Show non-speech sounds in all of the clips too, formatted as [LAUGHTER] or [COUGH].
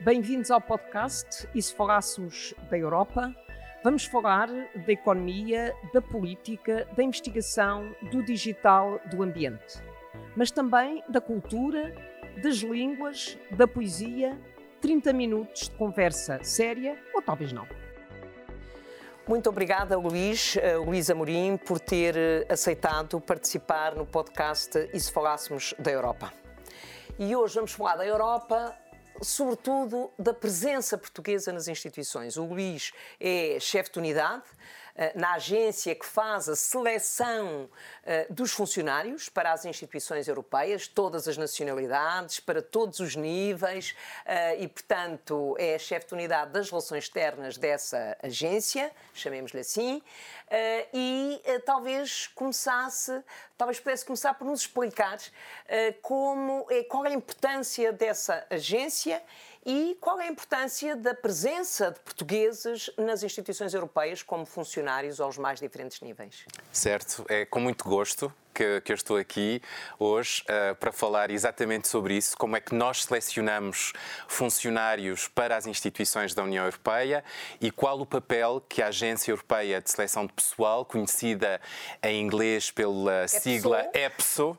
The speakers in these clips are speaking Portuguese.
Bem-vindos ao podcast E se falássemos da Europa? Vamos falar da economia, da política, da investigação, do digital, do ambiente. Mas também da cultura, das línguas, da poesia. 30 minutos de conversa séria ou talvez não. Muito obrigada, Luís, uh, Luís Amorim, por ter uh, aceitado participar no podcast E se falássemos da Europa. E hoje vamos falar da Europa, sobretudo da presença portuguesa nas instituições. O Luís é chefe de unidade na agência que faz a seleção eh, dos funcionários para as instituições europeias, todas as nacionalidades, para todos os níveis, eh, e, portanto, é chefe de unidade das relações externas dessa agência, chamemos-lhe assim, e talvez começasse, talvez pudesse começar por nos explicar como, qual é a importância dessa agência e qual é a importância da presença de portugueses nas instituições europeias como funcionários aos mais diferentes níveis? Certo, é com muito gosto que, que eu estou aqui hoje uh, para falar exatamente sobre isso, como é que nós selecionamos funcionários para as instituições da União Europeia e qual o papel que a Agência Europeia de Seleção de Pessoal, conhecida em inglês pela sigla EPSO, uh,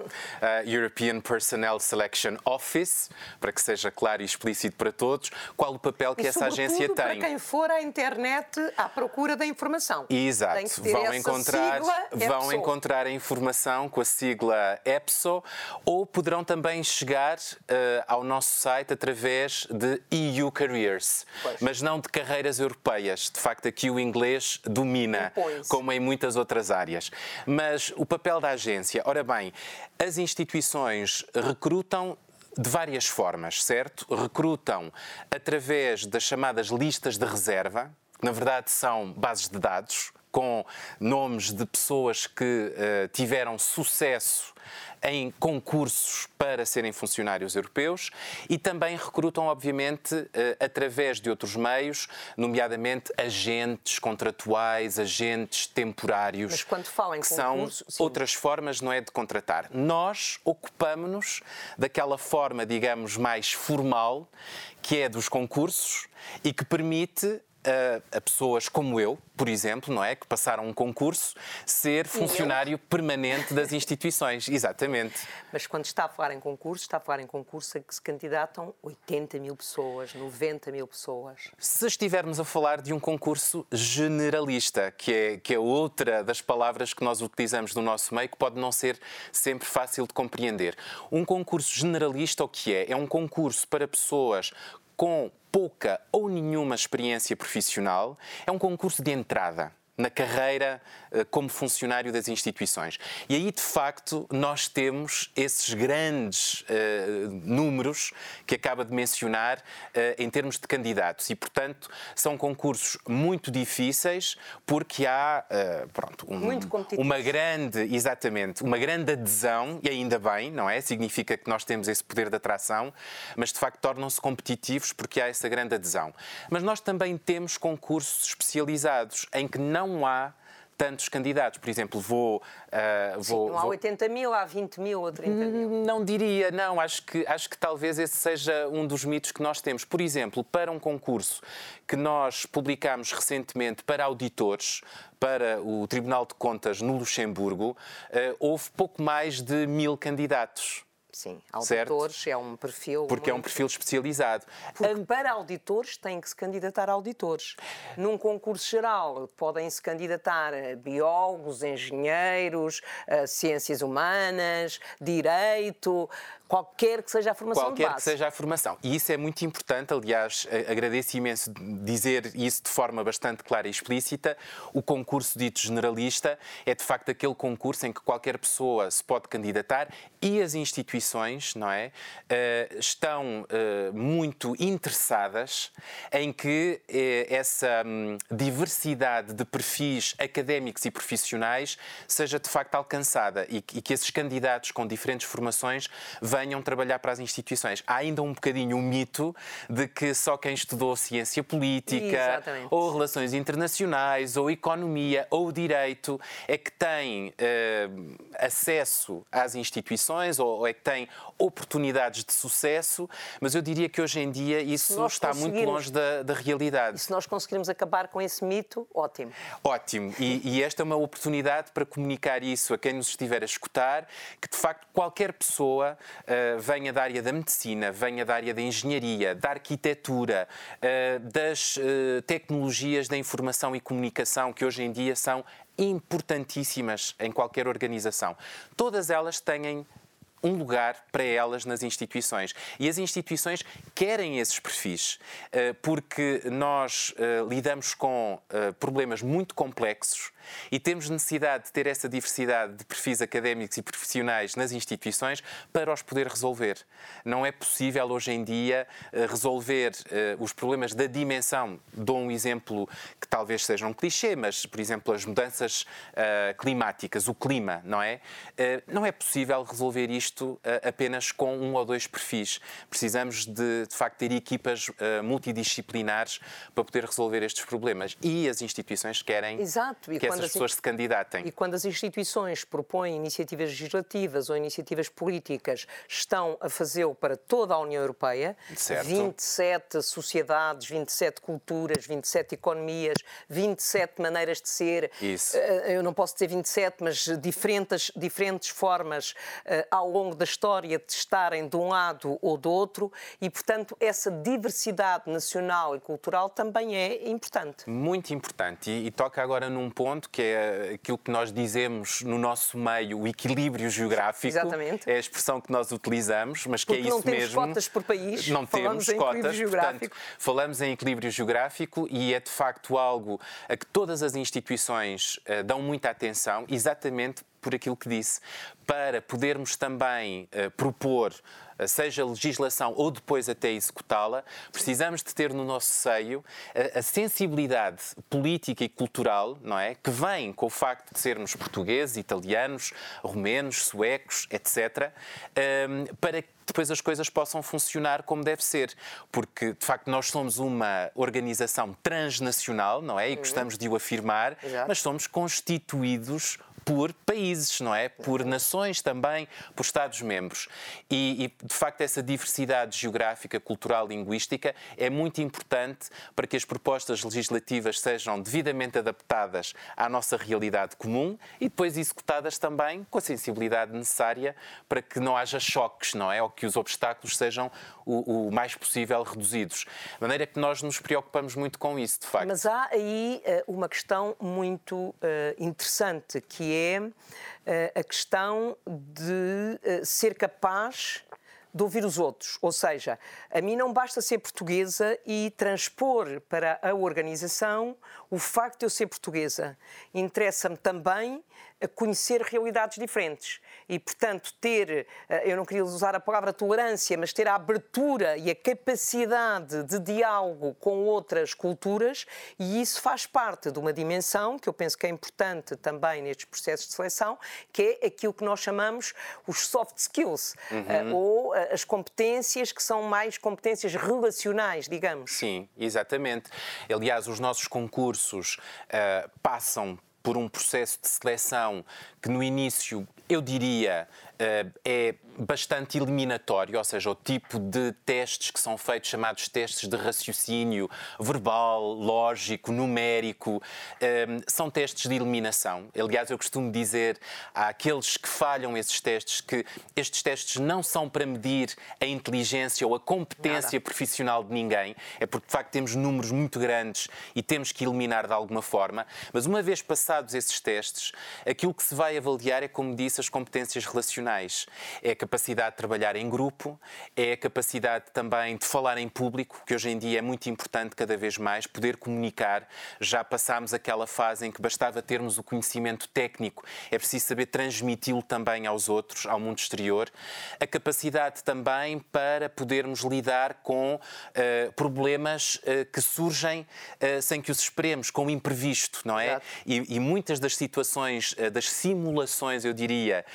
European Personnel Selection Office, para que seja claro e explícito para todos, qual o papel que e, essa agência tem. para quem for à internet à procura da informação. Exato, vão encontrar, vão encontrar a informação com a sigla EPSO ou poderão também chegar uh, ao nosso site através de EU Careers, pois. mas não de carreiras europeias. De facto, aqui o inglês domina, como em muitas outras áreas. Mas o papel da agência, ora bem, as instituições recrutam de várias formas, certo? Recrutam através das chamadas listas de reserva, que na verdade são bases de dados com nomes de pessoas que uh, tiveram sucesso em concursos para serem funcionários europeus e também recrutam, obviamente, eh, através de outros meios, nomeadamente agentes contratuais, agentes temporários. Mas quando falam em que concurso, são sim. outras formas, não é, de contratar. Nós ocupamos-nos daquela forma, digamos, mais formal, que é dos concursos e que permite a, a, pessoas como eu, por exemplo, não é, que passaram um concurso, ser funcionário permanente das instituições. [LAUGHS] Exatamente. Mas quando está a falar em concurso, está a falar em concurso a que se candidatam 80 mil pessoas, 90 mil pessoas. Se estivermos a falar de um concurso generalista, que é, que é outra das palavras que nós utilizamos no nosso meio, que pode não ser sempre fácil de compreender. Um concurso generalista, o que é? É um concurso para pessoas com pouca ou nenhuma experiência profissional, é um concurso de entrada na carreira eh, como funcionário das instituições. E aí, de facto, nós temos esses grandes uh, números que acaba de mencionar uh, em termos de candidatos. E, portanto, são concursos muito difíceis porque há uh, pronto, um, uma grande, exatamente, uma grande adesão, e ainda bem, não é? Significa que nós temos esse poder de atração, mas de facto tornam-se competitivos porque há essa grande adesão. Mas nós também temos concursos especializados em que não não há tantos candidatos. Por exemplo, vou. Uh, vou Sim, não há 80 mil, há 20 mil ou 30 mil. Não diria, não. Acho que, acho que talvez esse seja um dos mitos que nós temos. Por exemplo, para um concurso que nós publicamos recentemente para auditores, para o Tribunal de Contas no Luxemburgo, uh, houve pouco mais de mil candidatos. Sim, auditores certo? é um perfil. Porque muito... é um perfil especializado. Porque para auditores têm que se candidatar a auditores. Num concurso geral podem se candidatar biólogos, engenheiros, ciências humanas, direito, qualquer que seja a formação qualquer que seja a formação. E isso é muito importante, aliás, agradeço imenso dizer isso de forma bastante clara e explícita. O concurso dito generalista é de facto aquele concurso em que qualquer pessoa se pode candidatar e as instituições, não é, eh, estão eh, muito interessadas em que eh, essa hum, diversidade de perfis académicos e profissionais seja de facto alcançada e que esses candidatos com diferentes formações venham trabalhar para as instituições. Há ainda um bocadinho o mito de que só quem estudou ciência política, Exatamente. ou relações internacionais, ou economia, ou direito, é que tem acesso às instituições, ou, ou, é que tem oportunidades de sucesso, mas eu diria que hoje em dia isso está muito longe da, da realidade. E se nós conseguirmos acabar com esse mito, ótimo. Ótimo. E, e esta é uma oportunidade para comunicar isso a quem nos estiver a escutar, que de facto qualquer pessoa uh, venha da área da medicina, venha da área da engenharia, da arquitetura, uh, das uh, tecnologias da informação e comunicação, que hoje em dia são importantíssimas em qualquer organização. Todas elas têm um lugar para elas nas instituições. E as instituições querem esses perfis, porque nós lidamos com problemas muito complexos e temos necessidade de ter essa diversidade de perfis académicos e profissionais nas instituições para os poder resolver. Não é possível hoje em dia eh, resolver uh, os problemas da dimensão. Dou um exemplo que talvez seja um clichê, mas, por exemplo, as mudanças uh, climáticas, o clima, não é? Não é possível resolver isto apenas com um ou dois perfis. Precisamos de, de facto, ter equipas multidisciplinares para poder resolver estes problemas. E as instituições querem Exato. E que essas pessoas se candidatem. E quando as instituições propõem iniciativas legislativas ou iniciativas políticas, estão a fazê-lo para toda a União Europeia, certo. 27 sociedades, 27 culturas, 27 economias, 27 maneiras de ser. Isso. Eh, eu não posso dizer 27, mas diferentes, diferentes formas eh, ao longo da história de estarem de um lado ou do outro e, portanto, essa diversidade nacional e cultural também é importante. Muito importante. E, e toca agora num ponto ponto, que é aquilo que nós dizemos no nosso meio, o equilíbrio geográfico. Exatamente. É a expressão que nós utilizamos, mas que Porque é isso mesmo. Não temos cotas por país, não falamos temos em cotas, equilíbrio geográfico. Portanto, falamos em equilíbrio geográfico e é de facto algo a que todas as instituições uh, dão muita atenção, exatamente por aquilo que disse, para podermos também uh, propor seja legislação ou depois até executá-la, precisamos de ter no nosso seio a, a, sensibilidade política e cultural, não é, que vem com o facto de sermos portugueses, italianos, romenos, suecos, etc., um, para que depois as coisas possam funcionar como deve ser. Porque, de facto, nós somos uma organização transnacional, não é? E gostamos de o afirmar, Exato. mas somos constituídos por países, não é? Por nações também, por Estados-membros. E, e, de facto, essa diversidade geográfica, cultural, linguística é muito importante para que as propostas legislativas sejam devidamente adaptadas à nossa realidade comum e depois executadas também com a sensibilidade necessária para que não haja choques, não é? Ou que os obstáculos sejam o, o mais possível reduzidos. De maneira que nós nos preocupamos muito com isso, de facto. Mas há aí uh, uma questão muito uh, interessante que é é uh, a questão de uh, ser capaz de ouvir os outros. Ou seja, a mim não basta ser portuguesa e transpor para a organização o facto de eu ser portuguesa. Interessa-me também conhecer realidades diferentes e, portanto, ter, eh, eu não queria usar a palavra tolerância, mas ter a abertura e a capacidade de diálogo com outras culturas, e isso faz parte de uma dimensão que eu penso que é importante também nestes processos de seleção, que é aquilo que nós chamamos os soft skills, uhum. Eh, ou eh, as competências que são mais competências relacionais, digamos. Sim, exatamente. Aliás, os nossos concursos uh, passam por um processo de seleção que no início eu diria é bastante eliminatório, ou seja, o tipo de testes que são feitos, chamados testes de raciocínio verbal, lógico, numérico, um, são testes de eliminação. Aliás, eu costumo dizer àqueles que falham esses testes que estes testes não são para medir a inteligência ou a competência Nada. profissional de ninguém, é porque de facto temos números muito grandes e temos que eliminar de alguma forma, mas uma vez passados esses testes, aquilo que se vai avaliar é, como disse, as competências relacionais. É a capacidade de trabalhar em grupo, é a capacidade também de falar em público, que hoje em dia é muito importante cada vez mais, poder comunicar. Já passámos aquela fase em que bastava termos o conhecimento técnico, é preciso saber transmiti-lo também aos outros, ao mundo exterior. A capacidade também para podermos lidar com uh, problemas uh, que surgem uh, sem que os esperemos, com o imprevisto, não é? E, e, muitas das situações, das simulações, eu diria,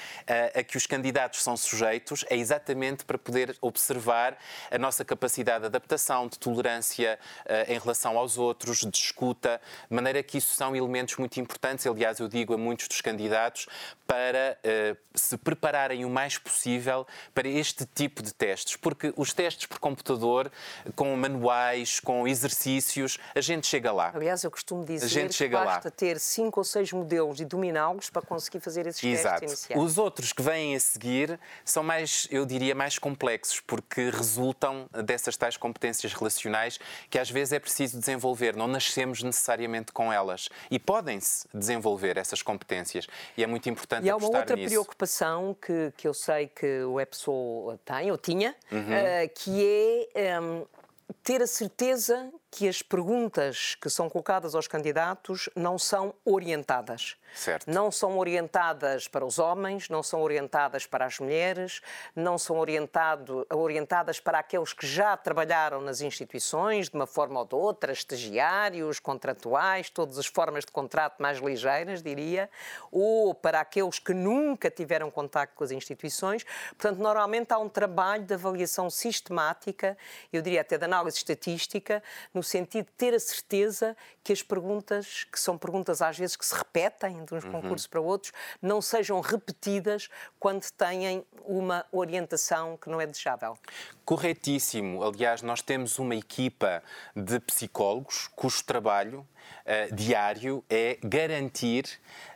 a que os os candidatos são sujeitos é exatamente para poder observar a nossa capacidade de adaptação, de tolerância uh, em relação aos outros, de escuta, de maneira que isso são elementos muito importantes. Aliás, eu digo a muitos dos candidatos para uh, se prepararem o mais possível para este tipo de testes, porque os testes por computador, com manuais, com exercícios, a gente chega lá. Aliás, eu costumo dizer a gente chega que basta lá. ter cinco ou seis modelos e dominá-los para conseguir fazer esses Exato. testes iniciais. Os outros que vêm a seguir são mais, eu diria, mais complexos, porque resultam dessas tais competências relacionais que às vezes é preciso desenvolver. Não nascemos necessariamente com elas. E podem-se desenvolver essas competências. E é muito importante E há uma outra nisso. preocupação que, que eu sei que o EPSO tem, ou tinha, uhum. uh, que é um, ter a certeza que as perguntas que são colocadas aos candidatos não são orientadas. Certo. Não são orientadas para os homens, não são orientadas para as mulheres, não são orientado, orientadas para aqueles que já trabalharam nas instituições de uma forma ou de outra, estagiários, contratuais, todas as formas de contrato mais ligeiras, diria, ou para aqueles que nunca tiveram contato com as instituições. Portanto, normalmente há um trabalho de avaliação sistemática, eu diria até de análise estatística, no no sentido de ter a certeza que as perguntas, que são perguntas às vezes que se repetem de uns uhum. concursos para outros, não sejam repetidas quando têm uma orientação que não é desejável. Corretíssimo. Aliás, nós temos uma equipa de psicólogos cujo trabalho uh, diário é garantir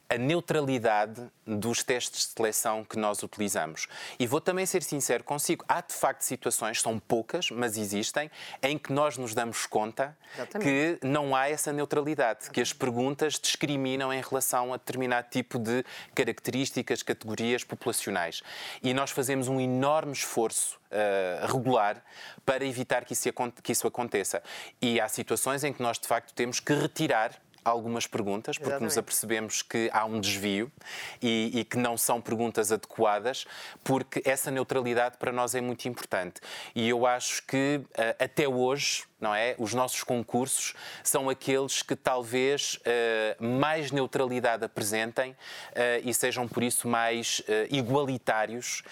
a neutralidade dos testes de seleção que nós utilizamos. E vou também ser sincero consigo, há de facto situações, são poucas, mas existem, em que nós nos damos conta Exatamente. que não há essa neutralidade, que as perguntas discriminam em relação a determinado tipo de características, categorias populacionais. E nós fazemos um enorme esforço uh, regular para evitar que isso, que isso aconteça. E há situações em que nós, de facto, temos que retirar algumas perguntas, porque Exatamente. nos apercebemos que há um desvio e, e, que não são perguntas adequadas, porque essa neutralidade para nós é muito importante. E eu acho que uh, até hoje não é? Os nossos concursos são aqueles que talvez uh, mais neutralidade apresentem uh, e sejam por isso mais uh, igualitários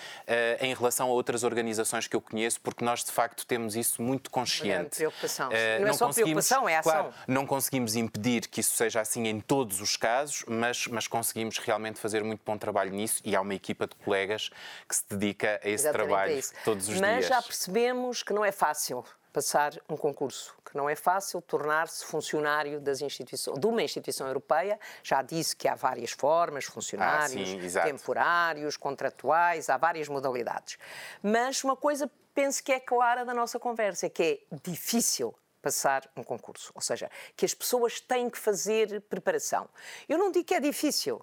em relação a outras organizações que eu conheço, porque nós de facto temos isso muito consciente. Preocupação. não é só preocupação, é ação. Claro, não conseguimos impedir que isso seja assim em todos os casos, mas, mas conseguimos realmente fazer muito bom trabalho nisso e há uma equipa de colegas que se dedica a esse Exatamente trabalho todos os mas dias. Mas já percebemos que não é fácil passar um concurso, que não é fácil tornar-se funcionário das instituições, de uma instituição europeia. Já disse que há várias formas, funcionários, ah, sim, temporários, contratuais, há várias modalidades. Mas uma coisa penso que é clara da nossa conversa, é que é difícil passar um concurso, ou seja, que as pessoas têm que fazer preparação. Eu não digo que é difícil,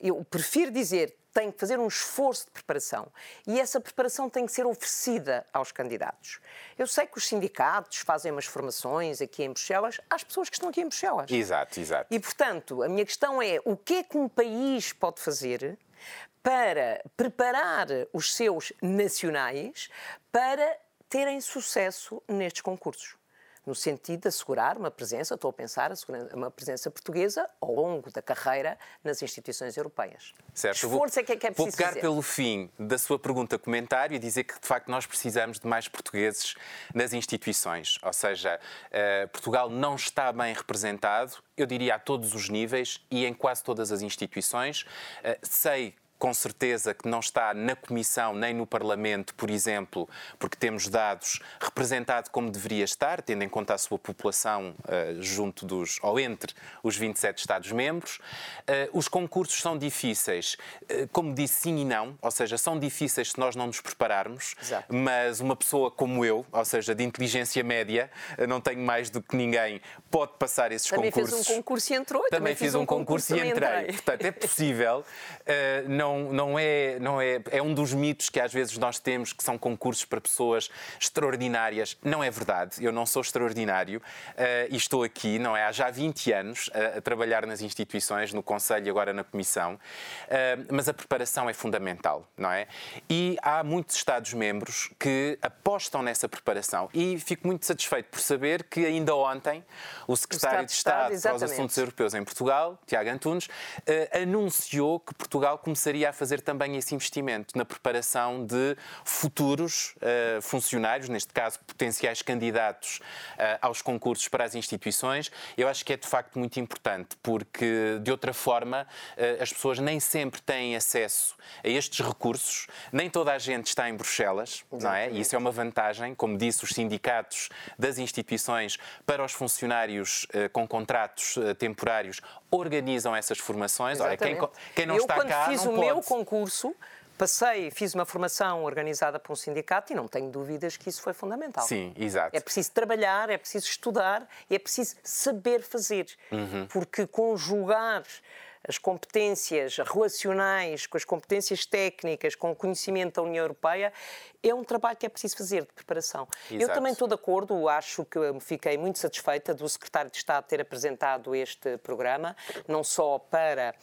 eu prefiro dizer tem que fazer um esforço de preparação e essa preparação tem que ser oferecida aos candidatos. Eu sei que os sindicatos fazem umas formações aqui em Bruxelas às pessoas que estão aqui em Bruxelas. Exato, exato. E, portanto, a minha questão é o que é que um país pode fazer para preparar os seus nacionais para terem sucesso nestes concursos? No sentido de assegurar uma presença, estou a pensar, uma presença portuguesa ao longo da carreira nas instituições europeias. Certo. Esforço vou, é que é, que é preciso Vou pegar fazer. pelo fim da sua pergunta comentário e dizer que, de facto, nós precisamos de mais portugueses nas instituições. Ou seja, uh, Portugal não está bem representado, eu diria a todos os níveis e em quase todas as instituições. Uh, sei com certeza que não está na Comissão nem no Parlamento, por exemplo, porque temos dados representado como deveria estar, tendo em conta a sua população uh, junto dos, ou entre os 27 Estados-membros. Uh, os concursos são difíceis, uh, como disse, sim e não, ou seja, são difíceis se nós não nos prepararmos, Exato. mas uma pessoa como eu, ou seja, de inteligência média, não tenho mais do que ninguém, pode passar esses também concursos. Também fez um concurso e entrou. Também, também fiz um, concurso, concurso e entrei. entrei. Portanto, é possível. não não, não, é, não é. É um dos mitos que às vezes nós temos que são concursos para pessoas extraordinárias. Não é verdade. Eu não sou extraordinário uh, e estou aqui, não é? Há já 20 anos a, a trabalhar nas instituições, no Conselho e agora na Comissão. Uh, mas a preparação é fundamental, não é? E há muitos Estados-membros que apostam nessa preparação e fico muito satisfeito por saber que ainda ontem o Secretário o de Estado, Estado para os Assuntos Europeus em Portugal, Tiago Antunes, uh, anunciou que Portugal começaria a fazer também esse investimento na preparação de futuros uh, funcionários, neste caso potenciais candidatos uh, aos concursos para as instituições. Eu acho que é de facto muito importante, porque de outra forma uh, as pessoas nem sempre têm acesso a estes recursos, nem toda a gente está em Bruxelas, Exatamente. não é? E isso é uma vantagem, como disse, os sindicatos das instituições para os funcionários com contratos temporários organizam essas formações. Olha, quem, quem não eu, está cá. Eu, quando fiz o pode... meu concurso, passei, fiz uma formação organizada por um sindicato e não tenho dúvidas que isso foi fundamental. Sim, exato. É preciso trabalhar, é preciso estudar, é preciso saber fazer. Uhum. Porque conjugar as competências relacionais com as competências técnicas, com o conhecimento da União Europeia, é um trabalho que é preciso fazer de preparação. Exato. Eu também estou de acordo, acho que fiquei muito satisfeita do Secretário de Estado ter apresentado este programa, não só para,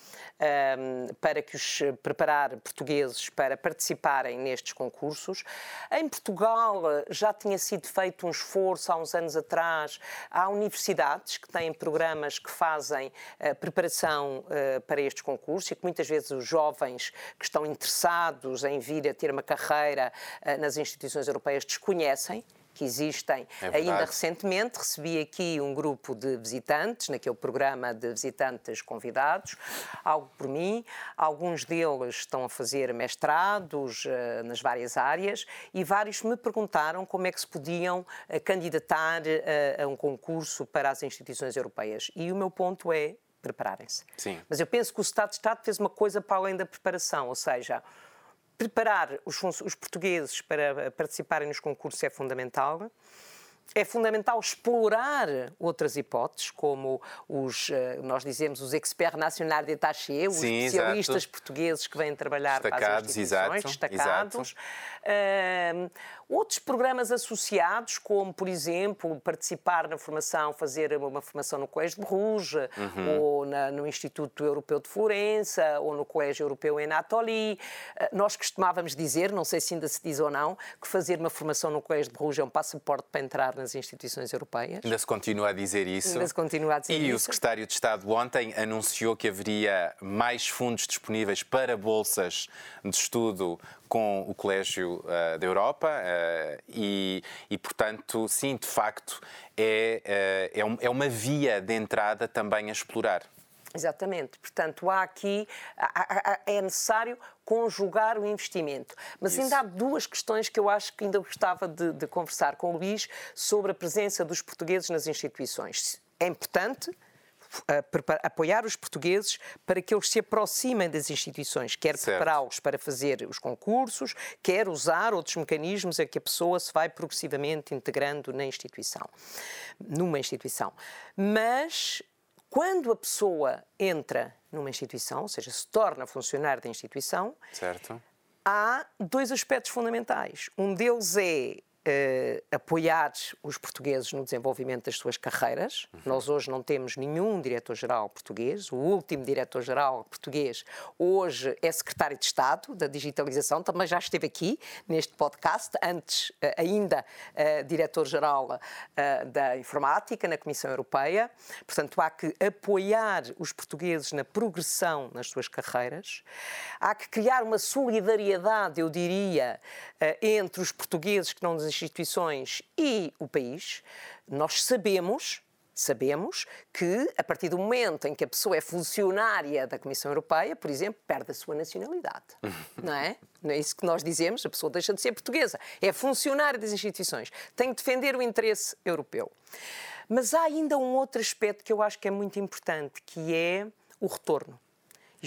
um, para que os preparar portugueses para participarem nestes concursos. Em Portugal já tinha sido feito um esforço há uns anos atrás. Há universidades que têm programas que fazem uh, preparação uh, para estes concursos e que muitas vezes os jovens que estão interessados em vir a ter uma carreira eh, nas instituições europeias desconhecem que existem é ainda recentemente. Recebi aqui um grupo de visitantes, naquele programa de visitantes convidados, algo por mim. Alguns deles estão a fazer mestrados uh, nas várias áreas e vários me perguntaram como é que se podiam uh, candidatar uh, a um concurso para as instituições europeias. E o meu ponto é prepararem-se. Mas eu penso que o Estado de Estado fez uma coisa para além da preparação, ou seja, preparar os, os portugueses para participarem nos concursos é fundamental é fundamental explorar outras hipóteses, como os, eh, nós dizemos, os experts nacionais de taché, os Sim, especialistas exato. portugueses que vêm trabalhar destacados, para as instituições, exato, destacados. Exato. Uh, Outros programas associados, como, por exemplo, participar na formação, fazer uma formação no Colégio de Bruges, uhum. ou na, no Instituto Europeu de Florença, ou no Colégio Europeu em Atoli. Eh, nós costumávamos dizer, não sei se ainda se diz ou não, que fazer uma formação no Colégio de Bruges é um passaporte para entrar nas instituições europeias. Ainda se continua a dizer isso. Ainda se continua a dizer e isso. E o Secretário de Estado ontem anunciou que haveria mais fundos disponíveis para bolsas de estudo com o Colégio uh, da Europa uh, e, e, portanto, sim, de facto, é, uh, é, um, é, uma via de entrada também a explorar. Exatamente. Portanto, há aqui, há, há, é necessário conjugar o investimento. Mas Isso. ainda há duas questões que eu acho que ainda gostava de, de conversar com o Luís sobre a presença dos portugueses nas instituições. É importante, apoiar os portugueses para que eles se aproximem das instituições, quer prepará-los para fazer os concursos, quer usar outros mecanismos a que a pessoa se vai progressivamente integrando na instituição, numa instituição. Mas quando a pessoa entra numa instituição, ou seja, se torna funcionário da instituição, certo. há dois aspectos fundamentais. Um deles é Uh, apoiar os portugueses no desenvolvimento das suas carreiras. Uhum. Nós hoje não temos nenhum diretor-geral português. O último diretor-geral português hoje é secretário de Estado da Digitalização, também já esteve aqui neste podcast, antes uh, ainda uh, diretor-geral da Informática na Comissão Europeia. Portanto, há que apoiar os portugueses na progressão nas suas carreiras. Há que criar uma solidariedade, eu diria, entre os portugueses que não instituições e o país, nós sabemos sabemos que, a partir do momento em que a pessoa é funcionária da Comissão Europeia, por exemplo, perde a sua nacionalidade. [LAUGHS] não é? Não é isso que nós dizemos, a pessoa deixa de ser portuguesa. É funcionária das instituições. Tem que defender o interesse europeu. Mas há ainda um outro aspecto que eu acho que é muito importante, que é o retorno.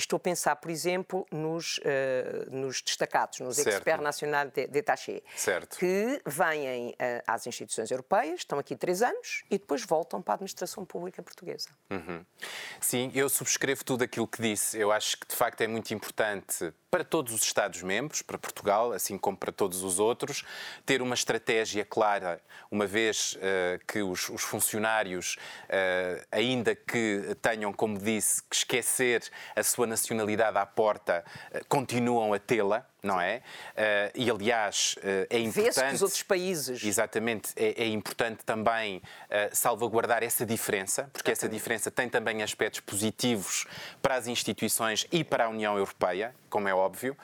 Estou a pensar, por exemplo, nos, uh, nos destacados, nos certo. experts nacionais de, de certo. que vêm uh, às instituições europeias, estão aqui três anos e depois voltam para a administração pública portuguesa. Uhum. Sim, eu subscrevo tudo aquilo que disse. Eu acho que, de facto, é muito importante para todos os Estados-membros, para Portugal, assim como para todos os outros, ter uma estratégia clara, uma vez uh, que os, os funcionários, uh, ainda que tenham, como disse, que esquecer a sua nacionalidade à porta, uh, continuam a tê-la não é? Uh, e aliás, uh, é importante. Que os outros países. Exatamente, é, é importante também uh, salvaguardar essa diferença, porque essa diferença tem também aspectos positivos para as instituições e para a União Europeia, como é óbvio.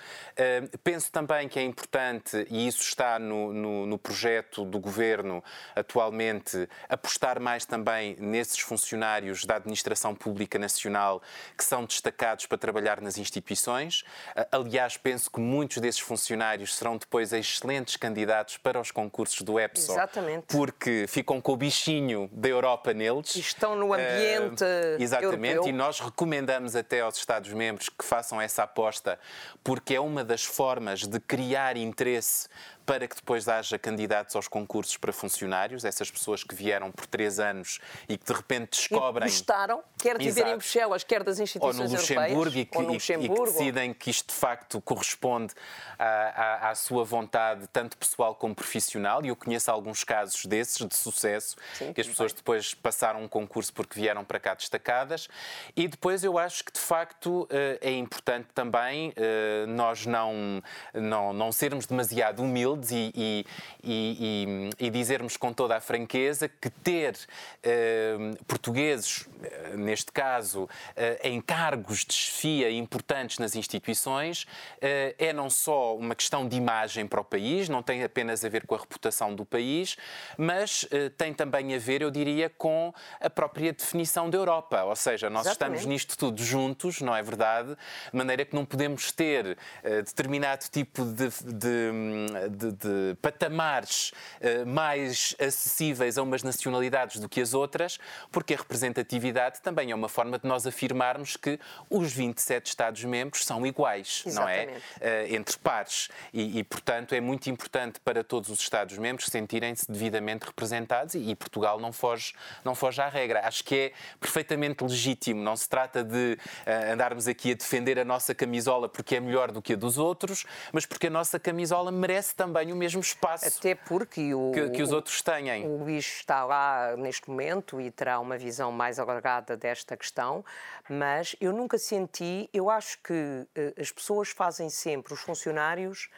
penso também que é importante, e isso está no, no, no projeto do governo atualmente, apostar mais também nesses funcionários da administração pública nacional que são destacados para trabalhar nas instituições. aliás, penso que muito muitos desses funcionários serão depois excelentes candidatos para os concursos do EPSO. Exatamente. Porque ficam com o bichinho da Europa neles. E estão no ambiente uh, Exatamente, europeu. e nós recomendamos até aos Estados-membros que façam essa aposta, porque é uma das formas de criar interesse para que depois haja candidatos aos concursos para funcionários, essas pessoas que vieram por três anos e que de repente descobrem. E gostaram, quer de viver em Bruxelas, quer das instituições ou no Luxemburgo, europeias, e que, ou no Luxemburgo. E que decidem que isto de facto corresponde à, à, à, sua vontade, tanto pessoal como profissional. E eu conheço alguns casos desses, de sucesso, Sim, que as pessoas bem. depois passaram um concurso porque vieram para cá destacadas. E depois eu acho que de facto eh, é importante também eh, nós não, não, não sermos demasiado humildes e, e, e, e, dizermos com toda a franqueza que ter eh, portugueses, neste caso, em cargos de chefia importantes nas instituições, é não só uma questão de imagem para o país, não tem apenas a ver com a reputação do país, mas tem também a ver, eu diria, com a própria definição da Europa. Ou seja, nós Exatamente. estamos nisto tudo juntos, não é verdade? De maneira que não podemos ter determinado tipo de, de, de de, de patamares uh, mais acessíveis a umas nacionalidades do que as outras, porque a representatividade também é uma forma de nós afirmarmos que os 27 Estados-membros são iguais, Exatamente. não é? Entre pares. E, e, portanto, é muito importante para todos os Estados-membros sentirem-se devidamente representados e, e, Portugal não foge, não foge à regra. Acho que é perfeitamente legítimo. Não se trata de uh, andarmos aqui a defender a nossa camisola porque é melhor do que a dos outros, mas porque a nossa camisola merece também também o mesmo espaço Até porque o, que, que os outros têm. O Luís está lá neste momento e terá uma visão mais alargada desta questão, mas eu nunca senti, eu acho que uh, as pessoas fazem sempre, os funcionários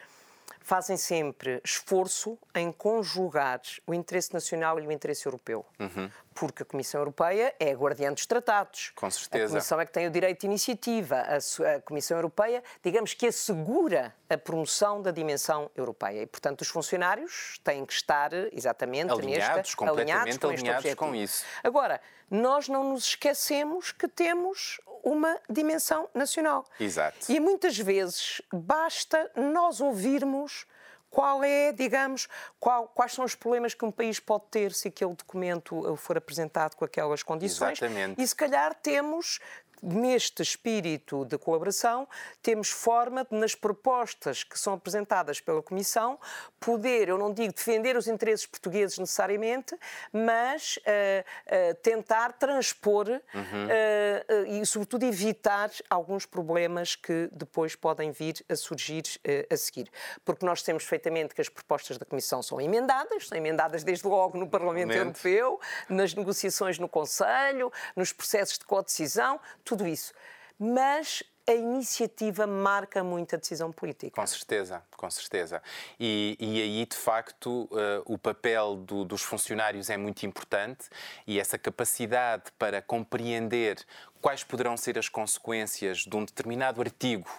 fazem sempre esforço em conjugar o interesse nacional e o interesse europeu. Uhum. Porque a Comissão Europeia é a guardiã dos tratados. Com certeza. A Comissão é que tem o direito de iniciativa. A, a Comissão Europeia, digamos que assegura a promoção da dimensão europeia. E, portanto, os funcionários têm que estar exatamente alinhados, nesta, completamente alinhados, com, alinhados com isso. Agora, nós não nos esquecemos que temos uma dimensão nacional. Exato. E muitas vezes basta nós ouvirmos qual é, digamos, qual, quais são os problemas que um país pode ter se aquele documento for apresentado com aquelas condições. Exatamente. E se calhar temos neste espírito de colaboração, temos forma de, nas propostas que são apresentadas pela Comissão, poder, eu não digo defender os interesses portugueses necessariamente, mas uh, uh, tentar transpor uhum. uh, e, sobretudo, evitar alguns problemas que depois podem vir a surgir a seguir. Porque nós temos perfeitamente que as propostas da Comissão são emendadas, são emendadas desde logo no Parlamento Europeu, nas negociações no Conselho, nos processos de codecisão, tudo isso. Mas a iniciativa marca muito a decisão política. Com certeza, com certeza. E, e aí, de facto, uh, o papel do, dos funcionários é muito importante e essa capacidade para compreender quais poderão ser as consequências de um determinado artigo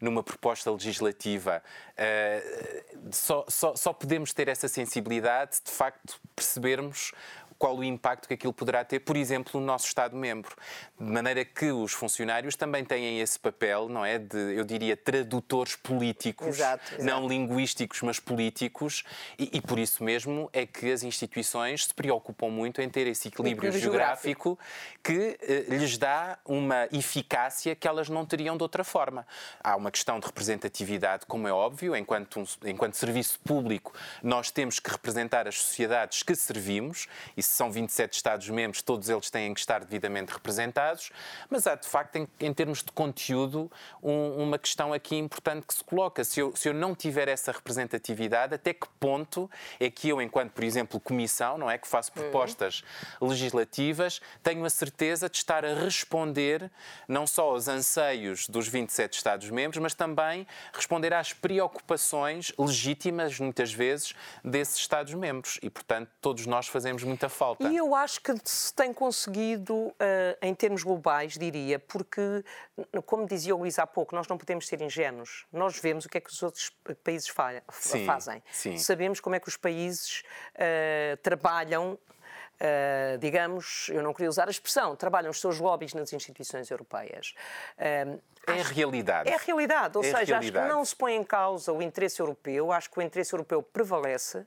numa proposta legislativa, uh, só, só, só podemos ter essa sensibilidade se de facto percebermos qual o impacto que aquilo poderá ter, por exemplo, no nosso Estado-membro. De maneira que os funcionários também têm esse papel, não é? De, eu diria, tradutores políticos, exato, exato. não linguísticos, mas políticos, e, e, por isso mesmo é que as instituições se preocupam muito em ter esse equilíbrio geográfico, geográfico que eh, lhes dá uma eficácia que elas não teriam de outra forma. Há uma questão de representatividade, como é óbvio, enquanto, um, enquanto serviço público, nós temos que representar as sociedades que servimos, e são 27 Estados-membros, todos eles têm que estar devidamente representados, mas há de facto, em, em termos de conteúdo, um, uma questão aqui importante que se coloca. Se eu, se eu não tiver essa representatividade, até que ponto é que eu, enquanto, por exemplo, comissão, não é, que faço uhum. propostas uhum. legislativas, tenho a certeza de estar a responder não só aos anseios dos 27 Estados-membros, mas também responder às preocupações legítimas, muitas vezes, desses Estados-membros. E, portanto, todos nós fazemos muita falta. E eu acho que se tem conseguido, uh, em termos globais, diria, porque, como dizia o Luís há pouco, nós não podemos ser ingênuos. Nós vemos o que é que os outros países fa sim, fazem. Sim. Sabemos como é que os países uh, trabalham Uh, digamos, eu não queria usar a expressão, trabalham os seus lobbies nas instituições europeias. Uh, é a realidade. É a realidade, ou é seja, realidade. acho que não se põe em causa o interesse europeu, acho que o interesse europeu prevalece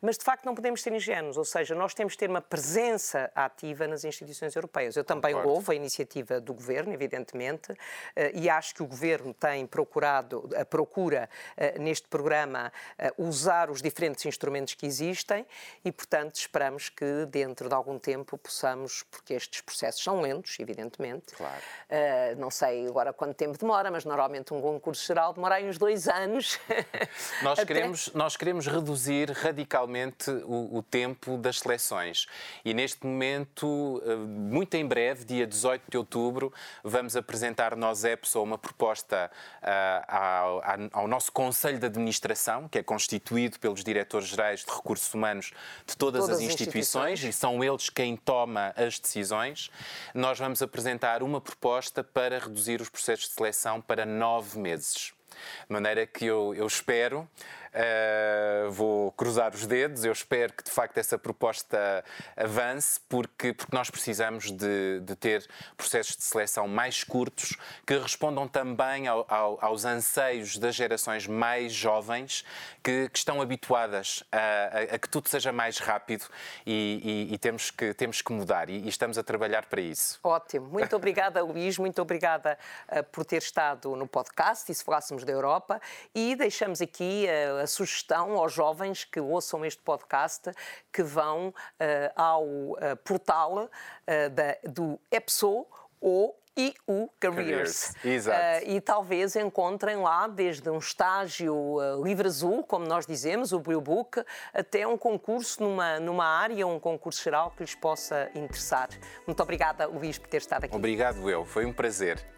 mas de facto não podemos ser ingênuos, ou seja, nós temos de ter uma presença ativa nas instituições europeias. Eu também Concordo. a iniciativa do Governo, evidentemente, eh, e acho que o Governo tem procurado, a procura eh, neste programa, eh, usar os diferentes instrumentos que existem e, portanto, esperamos que dentro de algum tempo possamos, porque estes processos são lentos, evidentemente. Claro. Não sei agora quanto tempo demora, mas normalmente um concurso geral demora uns dois anos. Nós, [LAUGHS] queremos, nós queremos reduzir radicalmente o, o, tempo das seleções. E neste momento, eh, muito em breve, dia 18 de outubro, vamos apresentar nós EPSO uma proposta uh, ao, ao, nosso Conselho de Administração, que é constituído pelos diretores-gerais de recursos humanos de todas, todas as instituições, instituições, e são eles quem toma as decisões. Nós vamos apresentar uma proposta para reduzir os processos de seleção para nove meses. De maneira que eu, eu espero Uh, vou cruzar os dedos, eu espero que de facto essa proposta avance, porque, porque nós precisamos de, de ter processos de seleção mais curtos que respondam também ao, ao, aos anseios das gerações mais jovens que, que estão habituadas a, a, a, que tudo seja mais rápido e, e, e, temos, que, temos que mudar. E, e, estamos a trabalhar para isso. Ótimo, muito obrigada Luís, muito obrigada uh, por ter estado no podcast e se falássemos da Europa. E deixamos aqui uh, a sugestão aos jovens que ouçam este podcast que vão uh, ao uh, portal uh, da, do EPSO ou EU Careers. Careers. Exato. Uh, e talvez encontrem lá desde um estágio uh, livre azul, como nós dizemos, o Blue Book, até um concurso numa, numa área, um concurso geral que lhes possa interessar. Muito obrigada, Luís, por ter estado aqui. Obrigado eu, foi um prazer.